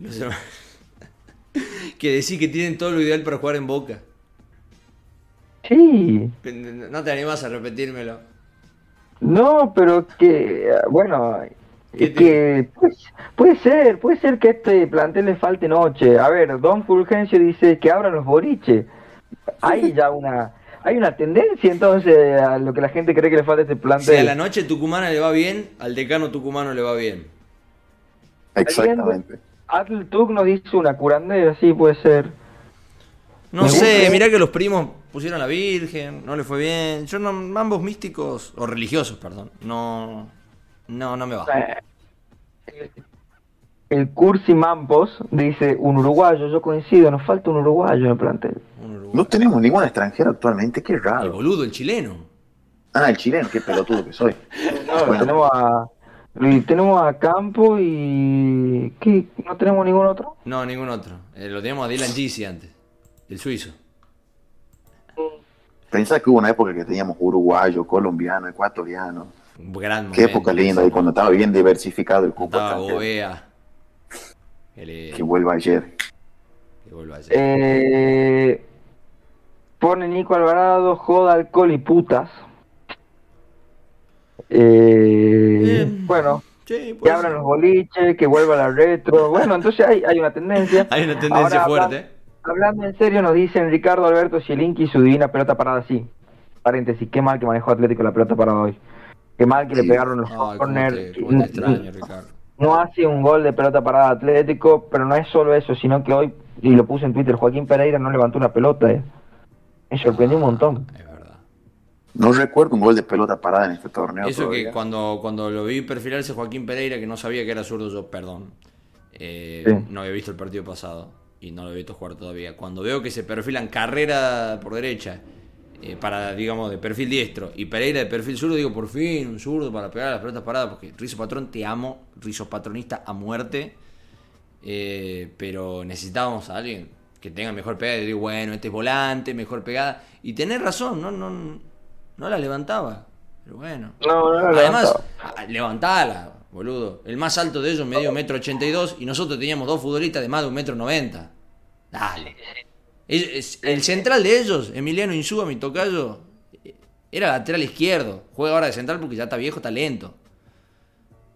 que decís que tienen todo lo ideal para jugar en boca. Sí. No te animas a repetírmelo. No, pero que, bueno, que pues, puede ser, puede ser que a este plantel le falte noche. A ver, Don Fulgencio dice que abran los boliches. Hay ya una hay una tendencia entonces a lo que la gente cree que le falta a este plantel. Si a la noche tucumana le va bien, al decano tucumano le va bien. Exactamente. Atl Tuc nos dice una curandera, sí puede ser. No sé, mirá que los primos pusieron a la Virgen, no le fue bien. Yo no, ambos místicos, o religiosos, perdón, no, no, no me va. Eh, el Cursi Mampos dice un uruguayo, yo coincido, nos falta un uruguayo en el plantel. No tenemos ningún extranjero actualmente, qué raro. El boludo, el chileno. Ah, el chileno, qué pelotudo que soy. tenemos a tenemos a Campo y ¿qué? ¿No tenemos ningún otro? No, ningún otro. Eh, lo teníamos a Dylan Gisi antes, el suizo. Pensás que hubo una época que teníamos uruguayo, colombiano, ecuatoriano. Gran Qué época linda, y cuando estaba bien diversificado el cupo. Estaba Que, vuelva ayer. Que vuelva ayer. Eh, pone Nico Alvarado, joda, alcohol y putas. Eh, bueno, que abran los boliches, que vuelva la retro. Bueno, entonces hay, hay una tendencia. Hay una tendencia fuerte. Hablando, en serio, nos dicen Ricardo Alberto Cielinki y su divina pelota parada así. Paréntesis, qué mal que manejó Atlético la pelota parada hoy. Qué mal que le pegaron los corners. No hace un gol de pelota parada Atlético, pero no es solo eso, sino que hoy, y lo puse en Twitter, Joaquín Pereira no levantó una pelota. Eh. Me sorprendió un montón. Es verdad. No recuerdo un gol de pelota parada en este torneo. Eso que cuando, cuando lo vi perfilarse Joaquín Pereira, que no sabía que era zurdo, yo, perdón. Eh, no había visto el partido pasado y no lo he visto jugar todavía. Cuando veo que se perfilan carrera por derecha eh, para, digamos, de perfil diestro y Pereira de perfil zurdo, digo, por fin, un zurdo para pegar las pelotas paradas, porque Rizo Patrón te amo, Rizo Patronista a muerte, eh, pero necesitábamos a alguien que tenga mejor pegada. Y digo, bueno, este es volante, mejor pegada. Y tenés razón, no, no, no la levantaba. Pero bueno. No, no Además, levantala, boludo. El más alto de ellos medio metro ochenta y dos y nosotros teníamos dos futbolistas de más de un metro noventa. Dale. El, central de ellos, Emiliano Insúa, mi tocayo, era lateral izquierdo. Juega ahora de central porque ya está viejo, está lento.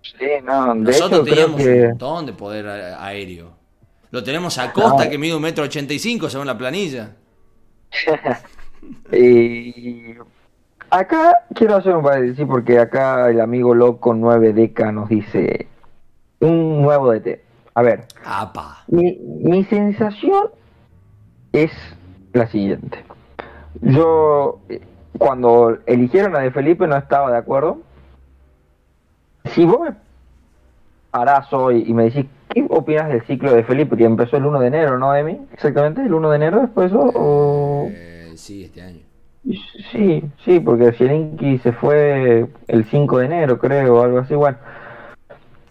Sí, no, Nosotros teníamos un montón de poder aéreo. Lo tenemos a Costa, que mide un metro ochenta y cinco según la planilla. y acá quiero hacer un paréntesis porque acá el amigo loco 9DK nos dice un nuevo DT. A ver. Mi, mi sensación es la siguiente. Yo, cuando eligieron a De Felipe, no estaba de acuerdo. Si vos me parás hoy y me decís, ¿qué opinas del ciclo de Felipe? Que empezó el 1 de enero, ¿no, Emi? Exactamente, el 1 de enero después o... Eh, sí, este año. Sí, sí, porque Zielinski se fue el 5 de enero, creo, o algo así, bueno.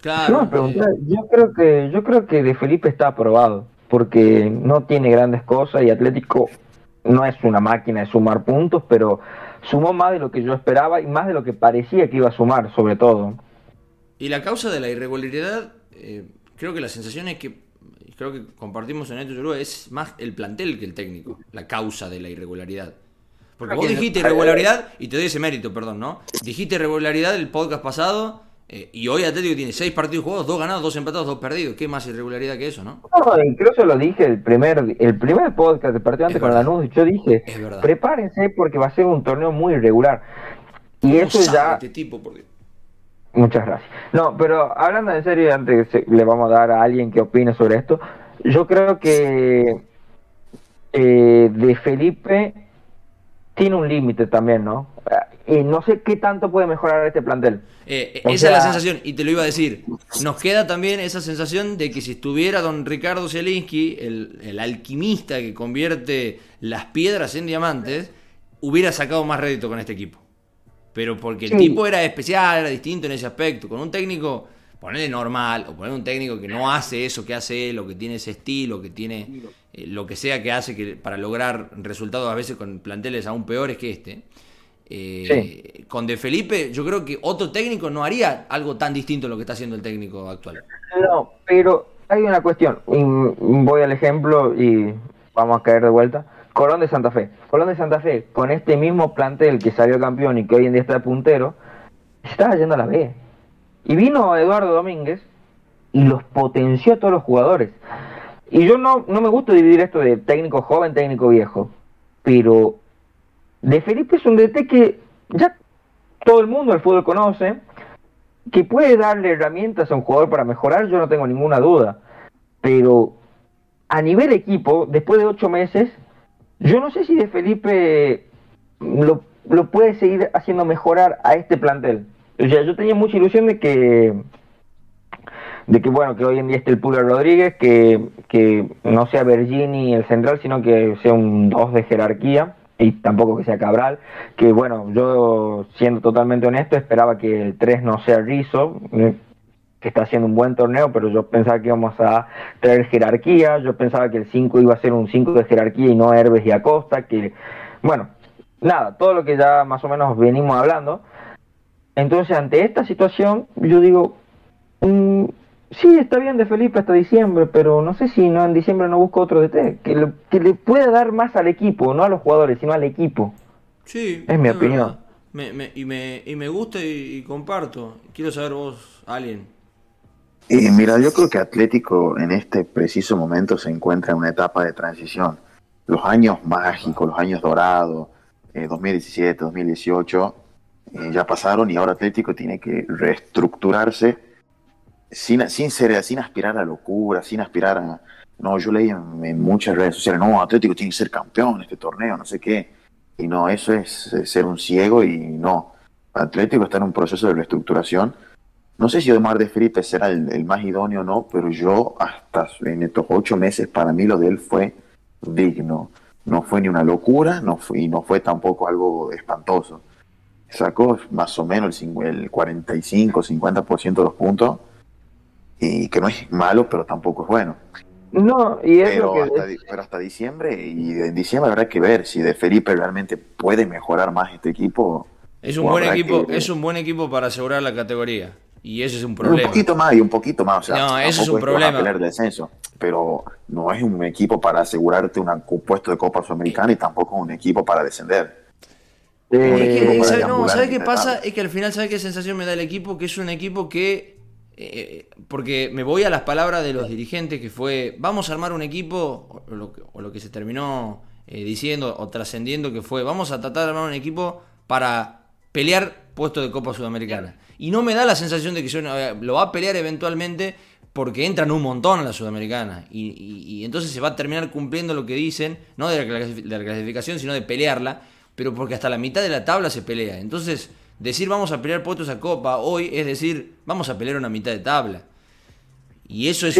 Claro. Eh. yo creo que yo creo que De Felipe está aprobado porque no tiene grandes cosas y Atlético no es una máquina de sumar puntos, pero sumó más de lo que yo esperaba y más de lo que parecía que iba a sumar, sobre todo. Y la causa de la irregularidad, eh, creo que la sensación es que, creo que compartimos en esto, es más el plantel que el técnico, la causa de la irregularidad. Porque vos dijiste irregularidad, y te doy ese mérito, perdón, ¿no? Dijiste irregularidad el podcast pasado eh, y hoy Atlético tiene seis partidos jugados, dos ganados, dos empatados, dos perdidos. ¿Qué más irregularidad que eso, no? No, incluso lo dije el primer, el primer podcast del partido antes con Lanús. Yo dije, prepárense porque va a ser un torneo muy irregular. Y eso ya. Este tipo, Muchas gracias. No, pero hablando en serio, antes le vamos a dar a alguien que opine sobre esto. yo creo que eh, de Felipe tiene un límite también, ¿no? Y no sé qué tanto puede mejorar este plantel. Eh, esa es la sensación, y te lo iba a decir. Nos queda también esa sensación de que si estuviera don Ricardo Zielinski, el, alquimista que convierte las piedras en diamantes, hubiera sacado más rédito con este equipo. Pero porque el tipo era especial, era distinto en ese aspecto. Con un técnico, ponerle normal, o poner un técnico que no hace eso que hace él, o que tiene ese estilo, que tiene eh, lo que sea que hace que para lograr resultados a veces con planteles aún peores que este. Eh, con De Felipe, yo creo que otro técnico no haría algo tan distinto a lo que está haciendo el técnico actual. No, pero hay una cuestión. Voy al ejemplo y vamos a caer de vuelta. Colón de Santa Fe. Colón de Santa Fe, con este mismo plantel que salió campeón y que hoy en día está de puntero, estaba yendo a la B. Y vino Eduardo Domínguez y los potenció a todos los jugadores. Y yo no, no me gusta dividir esto de técnico joven, técnico viejo, pero de Felipe es un DT que ya todo el mundo del fútbol conoce, que puede darle herramientas a un jugador para mejorar, yo no tengo ninguna duda. Pero a nivel equipo, después de ocho meses, yo no sé si de Felipe lo, lo puede seguir haciendo mejorar a este plantel. O sea, yo tenía mucha ilusión de que de que bueno que hoy en día esté el Pulgar Rodríguez, que, que no sea Bergini el central, sino que sea un 2 de jerarquía y tampoco que sea Cabral, que bueno, yo siendo totalmente honesto esperaba que el 3 no sea Rizzo, eh, que está haciendo un buen torneo, pero yo pensaba que íbamos a traer jerarquía, yo pensaba que el 5 iba a ser un 5 de jerarquía y no Herbes y Acosta, que bueno, nada, todo lo que ya más o menos venimos hablando. Entonces, ante esta situación, yo digo, mm, Sí, está bien de Felipe hasta diciembre, pero no sé si no en diciembre no busco otro DT que, que le pueda dar más al equipo, no a los jugadores, sino al equipo. Sí, es mi opinión. Me, me, y, me, y me gusta y, comparto. Quiero saber vos, alguien. Y mira, yo creo que Atlético en este preciso momento se encuentra en una etapa de transición. Los años mágicos, los años dorados, 2017, eh, 2018, eh, ya pasaron y ahora Atlético tiene que reestructurarse sin, sin, ser, sin aspirar a locura, sin aspirar a... No, yo leí en, muchas redes sociales, no, Atlético tiene que ser campeón en este torneo, no sé qué. Y no, eso es, ser un ciego y no. Atlético está en un proceso de reestructuración. No sé si Omar de Felipe será el, más idóneo o no, pero yo hasta en estos ocho meses para mí lo de él fue digno. No fue ni una locura no fue, y no fue tampoco algo espantoso. Sacó más o menos el, el 45, 50% de los puntos y que no es malo, pero tampoco es bueno. No, y es pero, hasta, pero hasta diciembre, y en diciembre habrá que ver si de Felipe realmente puede mejorar más este equipo. Es un buen equipo, es un buen equipo para asegurar la categoría. Y ese es un problema. Un poquito más y un poquito más. O sea, no, eso es un problema. Pelear descenso, pero no es un equipo para asegurarte un puesto de Copa Sudamericana y tampoco un equipo para descender. Eh, no, ¿sabes qué pasa? Es que al final, ¿sabes qué sensación me da el equipo? Que es un equipo que eh, porque me voy a las palabras de los dirigentes que fue, vamos a armar un equipo, o lo, que se terminó eh, diciendo o trascendiendo que fue, vamos a tratar de armar un equipo para pelear puesto de Copa Sudamericana. Y no me da la sensación de que eh, lo va a pelear eventualmente porque entran un montón a la Sudamericana. Y, entonces se va a terminar cumpliendo lo que dicen, no de la clasificación, sino de pelearla, pero porque hasta la mitad de la tabla se pelea. Entonces Decir vamos a pelear puestos a copa hoy es decir vamos a pelear una mitad de tabla. Y eso es,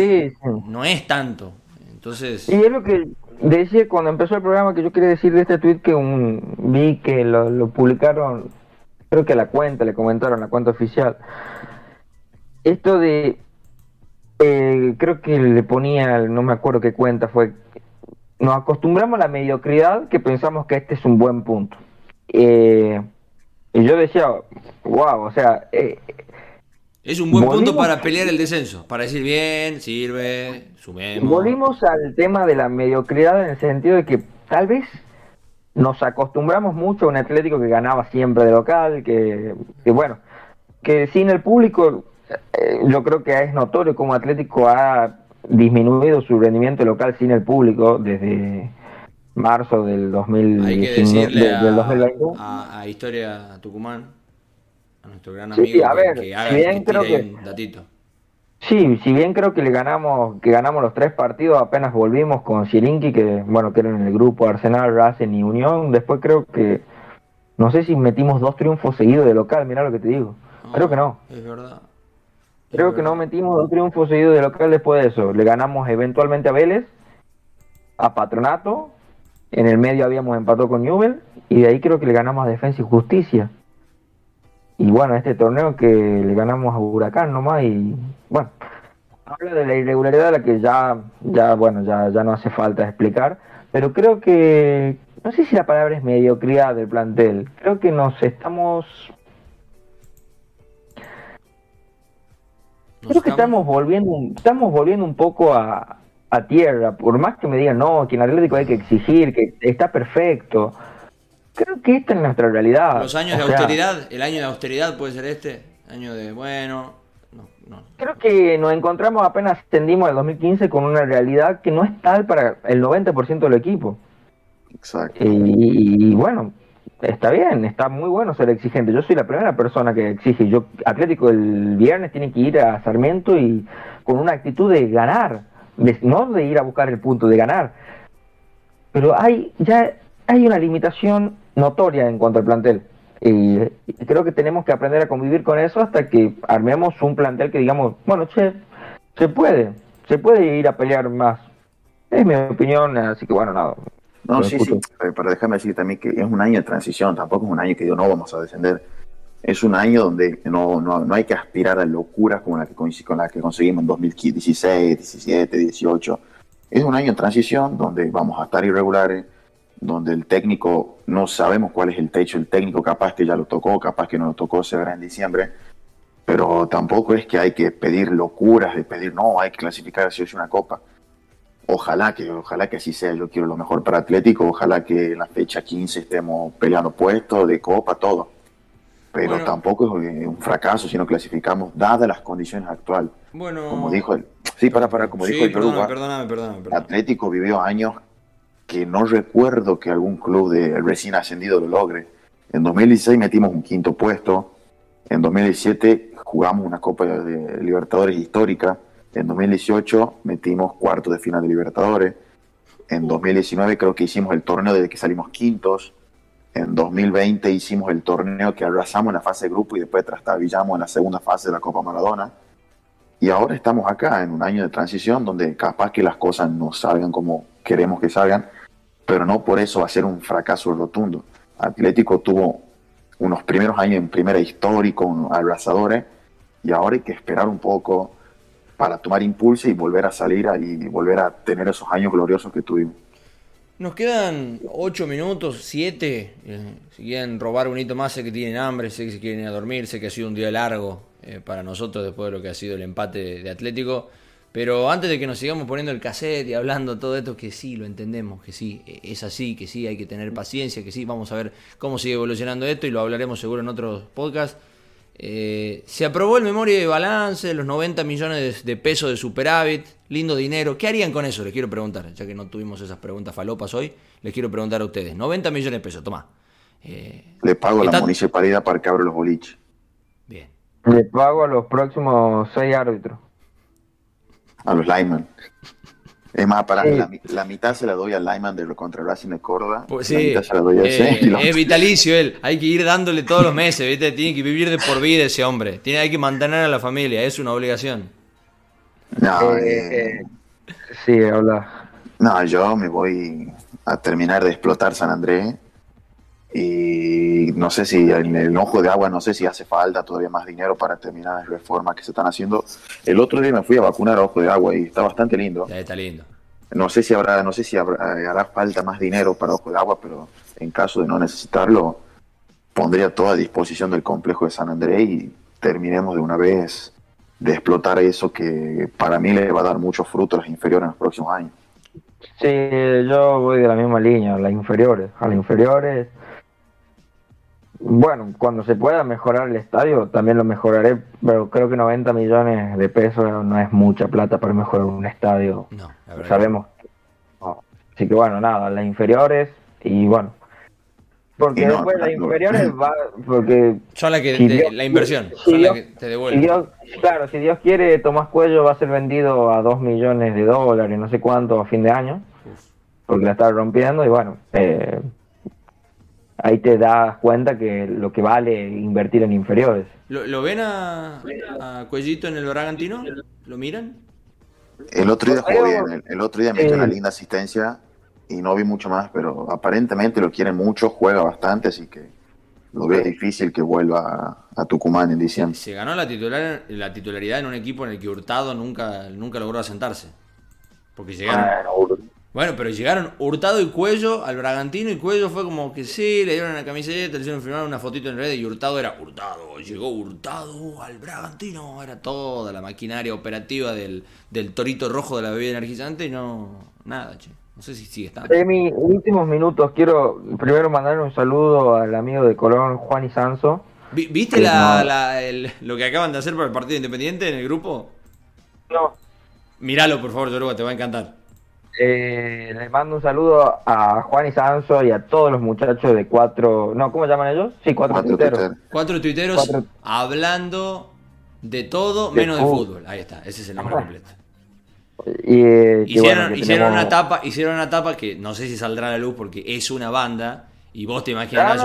no es tanto. Entonces... Y es lo que decía cuando empezó el programa que yo quería decir de este tweet que un, vi que lo, publicaron, creo que a la cuenta, le comentaron la cuenta oficial. Esto de, eh, creo que le ponía, no me acuerdo qué cuenta fue, nos acostumbramos a la mediocridad que pensamos que este es un buen punto. Eh, y yo decía, wow, o sea... Eh, es un buen punto para pelear el descenso, para decir bien, sirve, sumemos. Volvimos al tema de la mediocridad en el sentido de que tal vez nos acostumbramos mucho a un Atlético que ganaba siempre de local, que, bueno, que sin el público, eh, yo creo que es notorio como Atlético ha disminuido su rendimiento local sin el público desde marzo del 2019. Hay que decirle a, a, Historia Tucumán, a nuestro gran amigo, a ver, que, haga, bien creo que, un datito. Sí, si bien creo que le ganamos, que ganamos los tres partidos, apenas volvimos con Sirinki, que bueno, que eran en el grupo Arsenal, Racing y Unión, después creo que no sé si metimos dos triunfos seguidos de local, mira lo que te digo. creo que no. Es verdad. creo que no metimos dos triunfos seguidos de local después de eso. Le ganamos eventualmente a Vélez, a Patronato, en el medio habíamos empatado con Newell y de ahí creo que le ganamos a Defensa y Justicia. Y bueno, este torneo que le ganamos a Huracán nomás y bueno, habla de la irregularidad de la que ya, ya bueno, ya, ya no hace falta explicar, pero creo que, no sé si la palabra es mediocridad del plantel, creo que nos estamos... creo que estamos volviendo, estamos volviendo un poco a, a tierra, por más que me digan, no, que en Atlético hay que exigir, que está perfecto Creo que esta es nuestra realidad. Los años de austeridad, el año de austeridad puede ser este, año de, bueno, no, Creo que nos encontramos apenas tendimos el 2015 con una realidad que no es tal para el 90% del equipo. Exacto. Y, bueno, está bien, está muy bueno ser exigente. Yo soy la primera persona que exige. Yo Atlético el viernes tiene que ir a Sarmiento y con una actitud de ganar, no de ir a buscar el punto, de ganar. Pero hay ya hay una limitación notoria en cuanto al plantel. Y creo que tenemos que aprender a convivir con eso hasta que armemos un plantel que digamos, bueno, che, se puede, se puede ir a pelear más. Es mi opinión, así que bueno, nada. No, sí, sí, eh, pero déjame decir también que es un año de transición, tampoco es un año que digo, no vamos a descender. Es un año donde no, no, no hay que aspirar a locuras como la que, con la que conseguimos en 2016, 17, 18. Es un año de transición donde vamos a estar irregulares, donde el técnico no sabemos cuál es el techo, el técnico capaz que ya lo tocó, capaz que no lo tocó, se verá en diciembre, pero tampoco es que hay que pedir locuras de pedir, no, hay que clasificar si es una copa. Ojalá que, ojalá que así sea, yo quiero lo mejor para Atlético, ojalá que en la fecha 15 estemos peleando puestos de copa, todo. Pero tampoco es un fracaso si no clasificamos, dadas las condiciones actuales. Bueno, como dijo el, sí, para, para, como dijo el perdóname, perdóname, Atlético vivió años que no recuerdo que algún club de recién ascendido lo logre. En 2016 metimos un quinto puesto, en 2017 jugamos una Copa de Libertadores histórica, en 2018 metimos cuarto de final de Libertadores, en 2019 creo que hicimos el torneo desde que salimos quintos, en 2020 hicimos el torneo que arrasamos en la fase de grupo y después trastabillamos en la segunda fase de la Copa Maradona. Y ahora estamos acá en un año de transición donde capaz que las cosas no salgan como queremos que salgan, pero no por eso va a ser un fracaso rotundo. Atlético tuvo unos primeros años en primera histórico, unos abrazadores, y ahora hay que esperar un poco para tomar impulso y volver a salir y volver a tener esos años gloriosos que tuvimos. Nos quedan ocho minutos, siete. Eh, si quieren robar un hito más, sé que tienen hambre, sé que se quieren ir a dormir, sé que ha sido un día largo eh, para nosotros después de lo que ha sido el empate de Atlético. Pero antes de que nos sigamos poniendo el cassette y hablando todo esto, que sí, lo entendemos, que sí, e-, es así, que sí, hay que tener paciencia, que sí, vamos a ver cómo sigue evolucionando esto y lo hablaremos seguro en otros podcasts. Eh, se aprobó el memoria de balance, los 90 millones de pesos de superávit, lindo dinero. ¿Qué harían con eso? Les quiero preguntar, ya que no tuvimos esas preguntas falopas hoy, les quiero preguntar a ustedes. 90 millones de pesos, toma. Eh, Le pago a la municipalidad para que abra los boliches. Bien. Le pago a los próximos seis árbitros a los Lyman. Es más, para la, mitad se la doy al Lyman de contra Racing de Córdoba. Pues sí, eh, es vitalicio él. Hay que ir dándole todos los meses, ¿viste? Tiene que vivir de por vida ese hombre. Tiene, hay que mantener a la familia, es una obligación. No, eh, eh, sí, hola. No, yo me voy a terminar de explotar San Andrés y no sé si en el ojo de agua, no sé si hace falta todavía más dinero para terminar las reformas que se están haciendo. El otro día me fui a vacunar a ojo de agua y está bastante lindo. Ya está lindo. No sé si habrá, no sé si hará falta más dinero para ojo de agua, pero en caso de no necesitarlo, pondría todo a disposición del complejo de San Andrés y terminemos de una vez de explotar eso que para mí le va a dar mucho fruto a las inferiores en los próximos años. Sí, yo voy de la misma línea, a las inferiores, a las inferiores bueno, cuando se pueda mejorar el estadio, también lo mejoraré, pero creo que 90 millones de pesos no es mucha plata para mejorar un estadio. No, Sabemos. Así que bueno, nada, las inferiores y bueno, Porque después las inferiores va. Porque son la, que la inversión, son la que te devuelve. claro, si Dios quiere, Tomás Cuello va a ser vendido a 2 millones de dólares, no sé cuánto, a fin de año. Porque la está rompiendo y bueno. Eh, ahí te das cuenta que lo que vale invertir en inferiores. ¿Lo, ven a, a, Cuellito en el Bragantino? ¿Lo miran? El otro día jugó bien, el, otro día metió una linda asistencia y no vi mucho más, pero aparentemente lo quiere mucho, juega bastante, así que lo veo difícil que vuelva a, Tucumán en diciembre. Se ganó la, titular, la titularidad en un equipo en el que Hurtado nunca, nunca logró asentarse. Porque llegaron, bueno, pero llegaron Hurtado y Cuello al Bragantino y Cuello fue como que sí, le dieron una camiseta, le hicieron firmar una fotito en red y Hurtado era Hurtado. Llegó Hurtado al Bragantino, era toda la maquinaria operativa del, Torito Rojo de la bebida energizante y no, nada, che. No sé si sigue estando. En mis últimos minutos quiero primero mandar un saludo al amigo de Colón, Juan y Sanso. ¿Viste la, lo que acaban de hacer para el Partido Independiente en el grupo? No. Míralo, por favor, Yoruba, te va a encantar. Eh, les mando un saludo a Juan y Sanso y a todos los muchachos de cuatro. No, ¿cómo llaman ellos? Sí, cuatro, tuiteros. Cuatro tuiteros hablando de todo menos de fútbol. Ahí está, ese es el nombre completo. Eh, hicieron, una tapa, hicieron una tapa que no sé si saldrá a la luz porque es una banda. Y vos te imaginarás,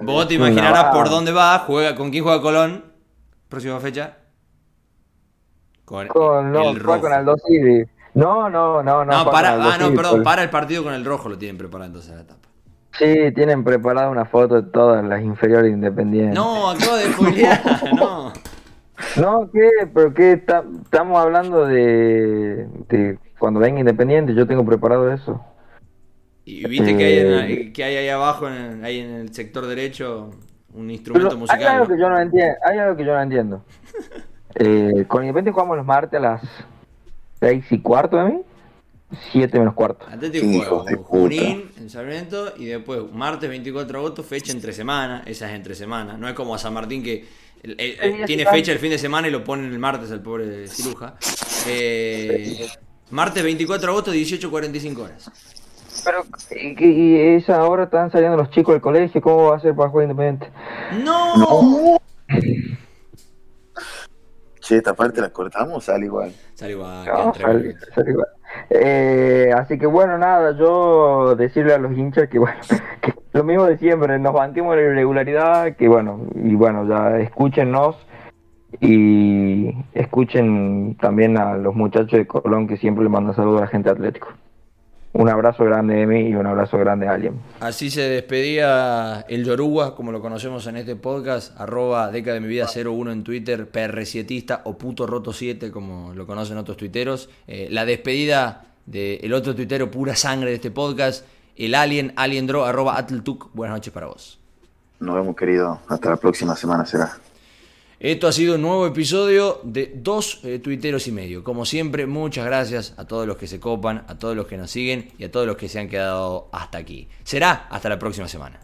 vos te imaginarás por dónde va, juega, con quién juega Colón, próxima fecha. Con, el rojo. con Aldo no, no, no, no. No, para, ah, no, perdón, para el partido con el rojo lo tienen preparado entonces la etapa. Sí, tienen preparada una foto de todas las inferiores independientes. No, acabo de spoilear, no. No, ¿qué? ¿Pero qué? estamos hablando de, de, cuando venga Independiente, yo tengo preparado eso. ¿Y viste que, hay eh, que hay ahí abajo, en, ahí en el sector derecho, un instrumento musical? Hay algo, que yo no entiendo, hay algo que yo no entiendo. eh, con Independiente jugamos los martes a las 6 y cuarto de mí. 7 menos cuarto. Atlético Junín en Sarmiento y después martes 24 de agosto, fecha entre semana. Esa es entre semana. No es como a San Martín que tiene fecha el fin de semana y lo ponen el martes el pobre ciruja. Eh, martes 24 de agosto, 18.45 horas. Pero, ¿y, esa hora están saliendo los chicos del colegio? ¿Cómo va a ser para jugar independiente? ¡No! no esta parte la cortamos, sale igual. Sale igual. Eh, así que bueno, nada, yo decirle a los hinchas que bueno, que lo mismo de siempre, nos mantenemos la irregularidad, que bueno, y bueno, ya escúchenos y escuchen también a los muchachos de Colón que siempre le mandan saludos a la gente atlético. Un abrazo grande, Emi, y un abrazo grande, Alien. Así se despedía el Yoruba, como lo conocemos en este podcast, arroba Deca de mi vida 01 en Twitter, PR7 o puto roto 7, como lo conocen otros tuiteros. Eh, la despedida del otro tuitero pura sangre de este podcast, el Alien, Aliendro, arroba Atltuk. Buenas noches para vos. Nos vemos, querido. Hasta la próxima semana será. Esto ha sido un nuevo episodio de dos eh, tuiteros y medio. Como siempre, muchas gracias a todos los que se copan, a todos los que nos siguen y a todos los que se han quedado hasta aquí. Será hasta la próxima semana.